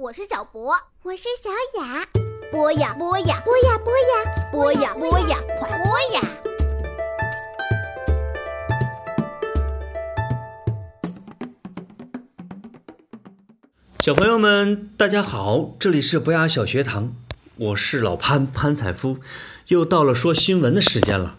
我是小博，我是小雅。播呀播呀播呀播呀播呀播呀，快播呀！小朋友们，大家好，这里是博雅小学堂，我是老潘潘采夫，又到了说新闻的时间了。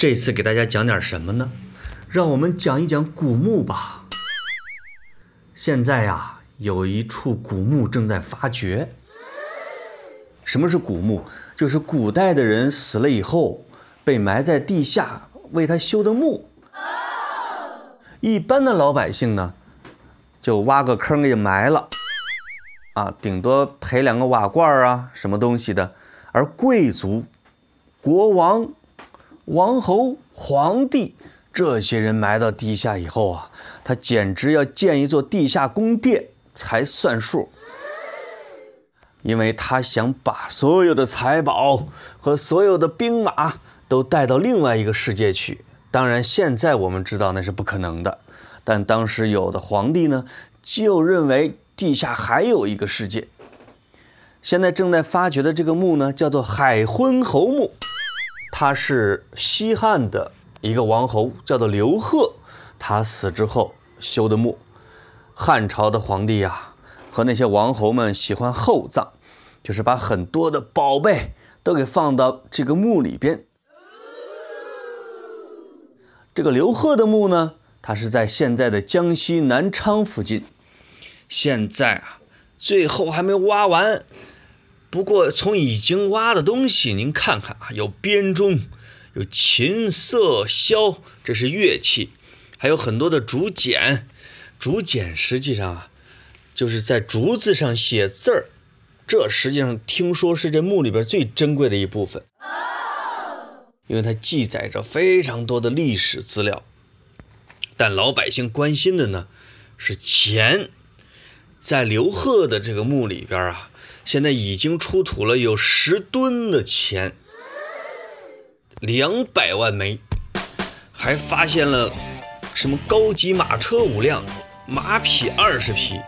这次给大家讲点什么呢？让我们讲一讲古墓吧。现在呀，有一处古墓正在发掘。什么是古墓？就是古代的人死了以后，被埋在地下为他修的墓。一般的老百姓呢，就挖个坑给埋了，啊，顶多赔两个瓦罐啊，什么东西的。而贵族、国王。王侯、皇帝这些人埋到地下以后啊，他简直要建一座地下宫殿才算数，因为他想把所有的财宝和所有的兵马都带到另外一个世界去。当然，现在我们知道那是不可能的，但当时有的皇帝呢，就认为地下还有一个世界。现在正在发掘的这个墓呢，叫做海昏侯墓。他是西汉的一个王侯，叫做刘贺。他死之后修的墓。汉朝的皇帝呀，和那些王侯们喜欢厚葬，就是把很多的宝贝都给放到这个墓里边。这个刘贺的墓呢，它是在现在的江西南昌附近。现在啊，最后还没挖完。不过，从已经挖的东西，您看看啊，有编钟，有琴瑟箫，这是乐器，还有很多的竹简。竹简实际上啊，就是在竹子上写字儿，这实际上听说是这墓里边最珍贵的一部分，因为它记载着非常多的历史资料。但老百姓关心的呢，是钱，在刘贺的这个墓里边啊。现在已经出土了有十吨的钱，两百万枚，还发现了什么高级马车五辆，马匹二十匹，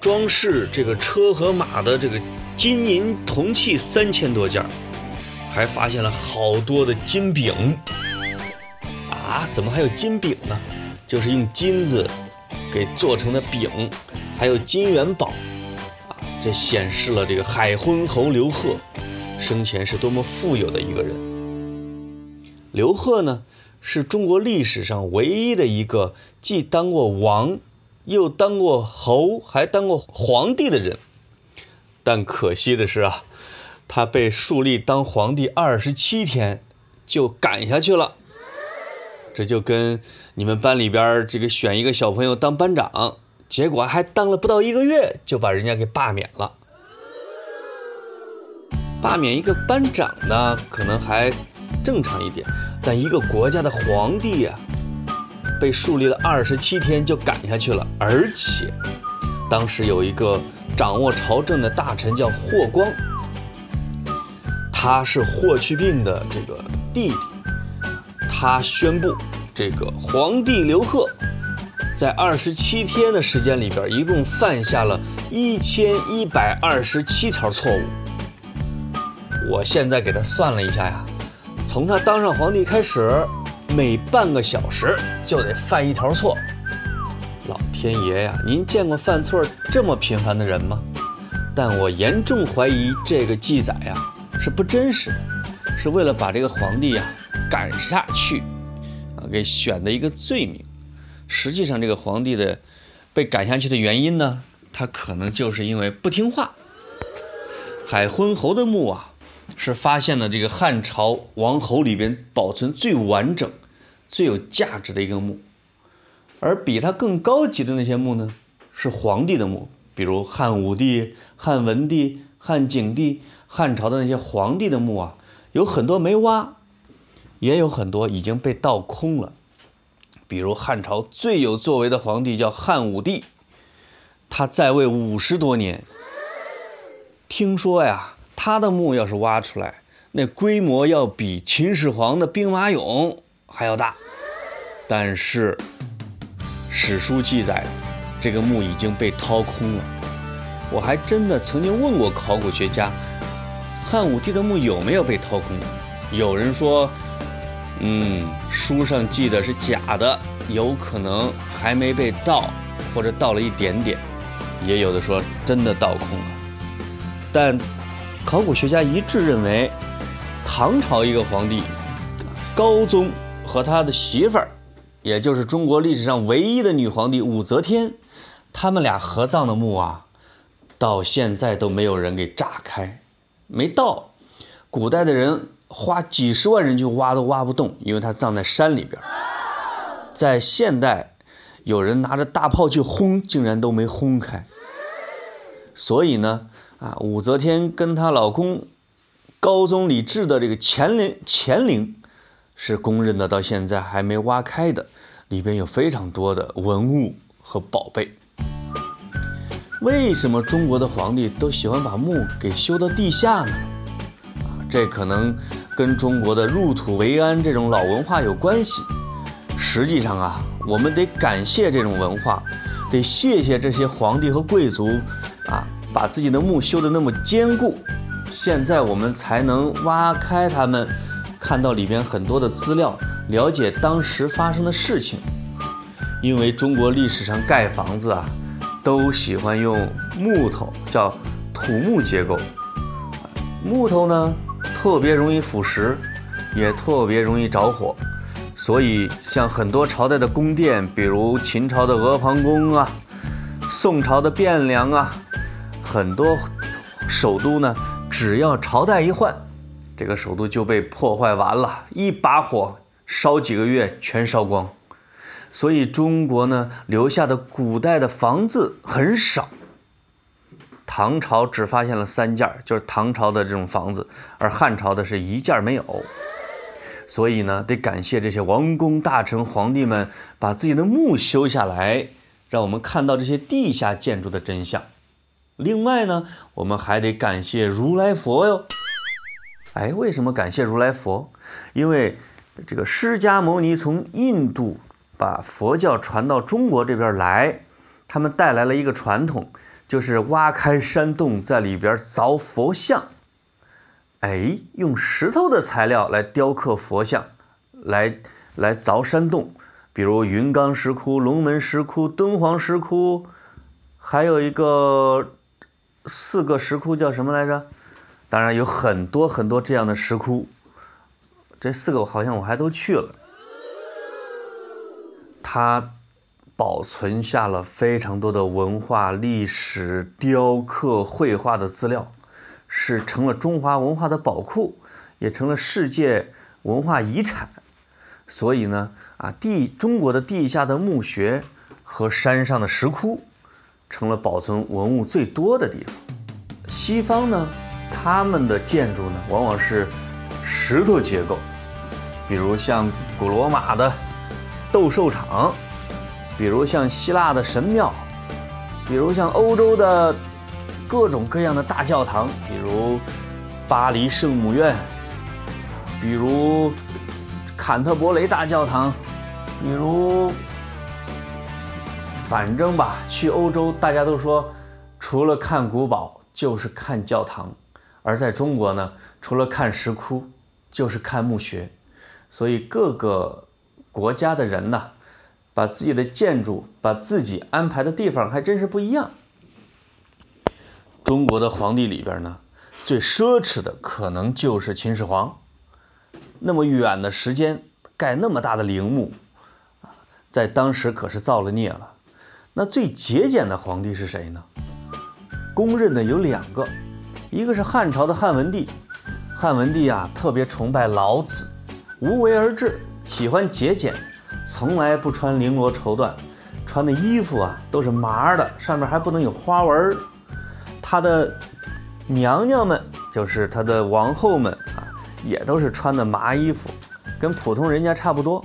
装饰这个车和马的这个金银铜器三千多件，还发现了好多的金饼。啊，怎么还有金饼呢？就是用金子给做成的饼，还有金元宝。这显示了这个海昏侯刘贺生前是多么富有的一个人。刘贺呢，是中国历史上唯一的一个既当过王，又当过侯，还当过皇帝的人。但可惜的是啊，他被树立当皇帝二十七天就赶下去了。这就跟你们班里边这个选一个小朋友当班长。结果还当了不到一个月，就把人家给罢免了。罢免一个班长呢，可能还正常一点，但一个国家的皇帝呀，被树立了二十七天就赶下去了，而且当时有一个掌握朝政的大臣叫霍光，他是霍去病的这个弟弟，他宣布这个皇帝刘贺。在二十七天的时间里边，一共犯下了一千一百二十七条错误。我现在给他算了一下呀，从他当上皇帝开始，每半个小时就得犯一条错。老天爷呀，您见过犯错这么频繁的人吗？但我严重怀疑这个记载呀是不真实的，是为了把这个皇帝呀赶下去啊给选的一个罪名。实际上，这个皇帝的被赶下去的原因呢，他可能就是因为不听话。海昏侯的墓啊，是发现了这个汉朝王侯里边保存最完整、最有价值的一个墓。而比他更高级的那些墓呢，是皇帝的墓，比如汉武帝、汉文帝、汉景帝、汉朝的那些皇帝的墓啊，有很多没挖，也有很多已经被盗空了。比如汉朝最有作为的皇帝叫汉武帝，他在位五十多年。听说呀，他的墓要是挖出来，那规模要比秦始皇的兵马俑还要大。但是史书记载，这个墓已经被掏空了。我还真的曾经问过考古学家，汉武帝的墓有没有被掏空？有人说，嗯，书上记的是假的，有可能还没被盗，或者盗了一点点。也有的说真的盗空了。但考古学家一致认为，唐朝一个皇帝高宗和他的媳妇儿，也就是中国历史上唯一的女皇帝武则天，他们俩合葬的墓啊，到现在都没有人给炸开，没盗。古代的人花几十万人去挖都挖不动，因为他葬在山里边。在现代，有人拿着大炮去轰，竟然都没轰开。所以呢。啊，武则天跟她老公高宗李治的这个乾陵，乾陵是公认的，到现在还没挖开的，里边有非常多的文物和宝贝。为什么中国的皇帝都喜欢把墓给修到地下呢？啊，这可能跟中国的入土为安这种老文化有关系。实际上啊，我们得感谢这种文化，得谢谢这些皇帝和贵族啊。把自己的墓修得那么坚固，现在我们才能挖开它们，看到里边很多的资料，了解当时发生的事情。因为中国历史上盖房子啊，都喜欢用木头，叫土木结构。木头呢，特别容易腐蚀，也特别容易着火，所以像很多朝代的宫殿，比如秦朝的阿房宫啊，宋朝的汴梁啊。很多首都呢，只要朝代一换，这个首都就被破坏完了，一把火烧几个月全烧光。所以中国呢留下的古代的房子很少。唐朝只发现了三件，就是唐朝的这种房子，而汉朝的是一件没有。所以呢，得感谢这些王公大臣、皇帝们把自己的墓修下来，让我们看到这些地下建筑的真相。另外呢，我们还得感谢如来佛哟。哎，为什么感谢如来佛？因为这个释迦牟尼从印度把佛教传到中国这边来，他们带来了一个传统，就是挖开山洞，在里边凿佛像。哎，用石头的材料来雕刻佛像，来来凿山洞，比如云冈石窟、龙门石窟、敦煌石窟，还有一个。四个石窟叫什么来着？当然有很多很多这样的石窟，这四个好像我还都去了。它保存下了非常多的文化、历史、雕刻、绘画的资料，是成了中华文化的宝库，也成了世界文化遗产。所以呢，啊，地中国的地下的墓穴和山上的石窟。成了保存文物最多的地方。西方呢，他们的建筑呢，往往是石头结构，比如像古罗马的斗兽场，比如像希腊的神庙，比如像欧洲的各种各样的大教堂，比如巴黎圣母院，比如坎特伯雷大教堂，比如。反正吧，去欧洲大家都说，除了看古堡就是看教堂，而在中国呢，除了看石窟就是看墓穴，所以各个国家的人呢，把自己的建筑、把自己安排的地方还真是不一样。中国的皇帝里边呢，最奢侈的可能就是秦始皇，那么远的时间盖那么大的陵墓，在当时可是造了孽了。那最节俭的皇帝是谁呢？公认的有两个，一个是汉朝的汉文帝。汉文帝啊，特别崇拜老子，无为而治，喜欢节俭，从来不穿绫罗绸缎，穿的衣服啊都是麻的，上面还不能有花纹。他的娘娘们，就是他的王后们啊，也都是穿的麻衣服，跟普通人家差不多。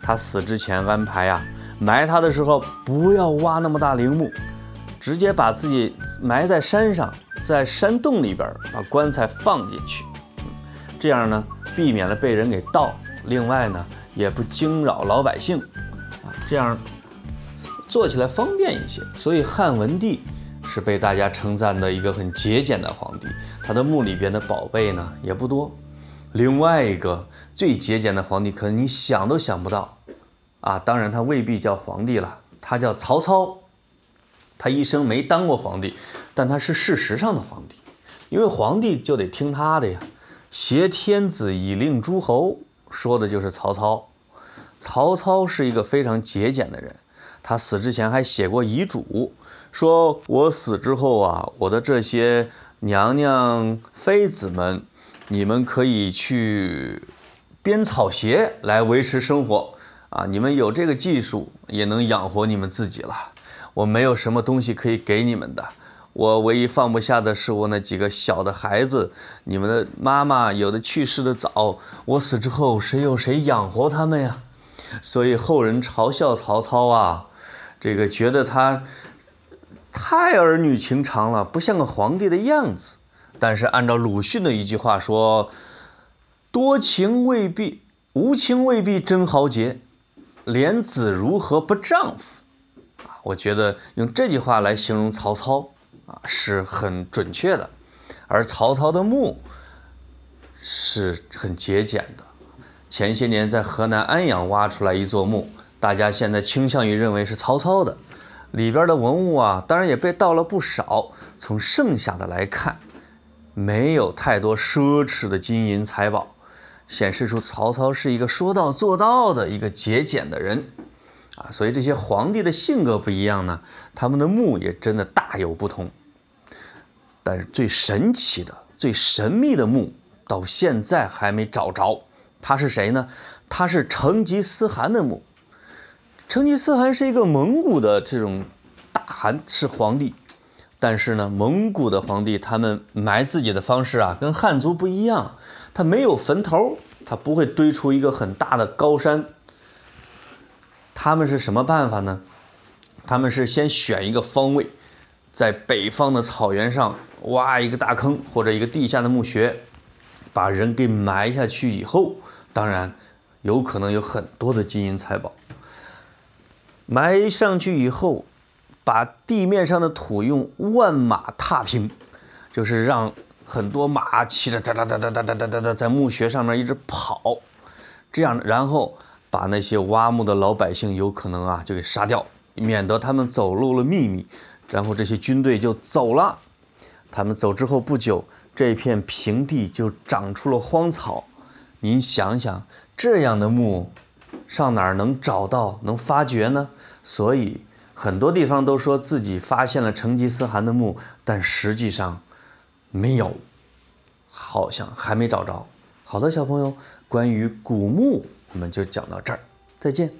他死之前安排啊，埋他的时候不要挖那么大陵墓，直接把自己埋在山上，在山洞里边把棺材放进去，这样呢，避免了被人给盗。另外呢，也不惊扰老百姓，啊，这样做起来方便一些。所以汉文帝是被大家称赞的一个很节俭的皇帝，他的墓里边的宝贝呢也不多。另外一个最节俭的皇帝，可能你想都想不到，啊，当然他未必叫皇帝了，他叫曹操。他一生没当过皇帝，但他是事实上的皇帝，因为皇帝就得听他的呀，挟天子以令诸侯。说的就是曹操。曹操是一个非常节俭的人，他死之前还写过遗嘱，说我死之后啊，我的这些娘娘妃子们，你们可以去编草鞋来维持生活啊，你们有这个技术也能养活你们自己了。我没有什么东西可以给你们的。我唯一放不下的是我那几个小的孩子，你们的妈妈有的去世的早，我死之后谁有谁养活他们呀？所以后人嘲笑曹操啊，这个觉得他太儿女情长了，不像个皇帝的样子。但是按照鲁迅的一句话说，多情未必无情未必真豪杰，莲子如何不丈夫？啊，我觉得用这句话来形容曹操。啊，是很准确的，而曹操的墓是很节俭的。前些年在河南安阳挖出来一座墓，大家现在倾向于认为是曹操的，里边的文物啊，当然也被盗了不少。从剩下的来看，没有太多奢侈的金银财宝，显示出曹操是一个说到做到的一个节俭的人。啊，所以这些皇帝的性格不一样呢，他们的墓也真的大有不同。但是最神奇的、最神秘的墓，到现在还没找着。他是谁呢？他是成吉思汗的墓。成吉思汗是一个蒙古的这种大汗是皇帝，但是呢，蒙古的皇帝他们埋自己的方式啊，跟汉族不一样。他没有坟头，他不会堆出一个很大的高山。他们是什么办法呢？他们是先选一个方位，在北方的草原上挖一个大坑或者一个地下的墓穴，把人给埋下去以后，当然有可能有很多的金银财宝。埋上去以后，把地面上的土用万马踏平，就是让很多马骑着哒哒哒哒哒哒哒哒哒在墓穴上面一直跑，这样然后。把那些挖墓的老百姓有可能啊就给杀掉，免得他们走漏了秘密，然后这些军队就走了。他们走之后不久，这片平地就长出了荒草。您想想，这样的墓，上哪儿能找到、能发掘呢？所以很多地方都说自己发现了成吉思汗的墓，但实际上没有，好像还没找着。好的，小朋友，关于古墓。我们就讲到这儿，再见。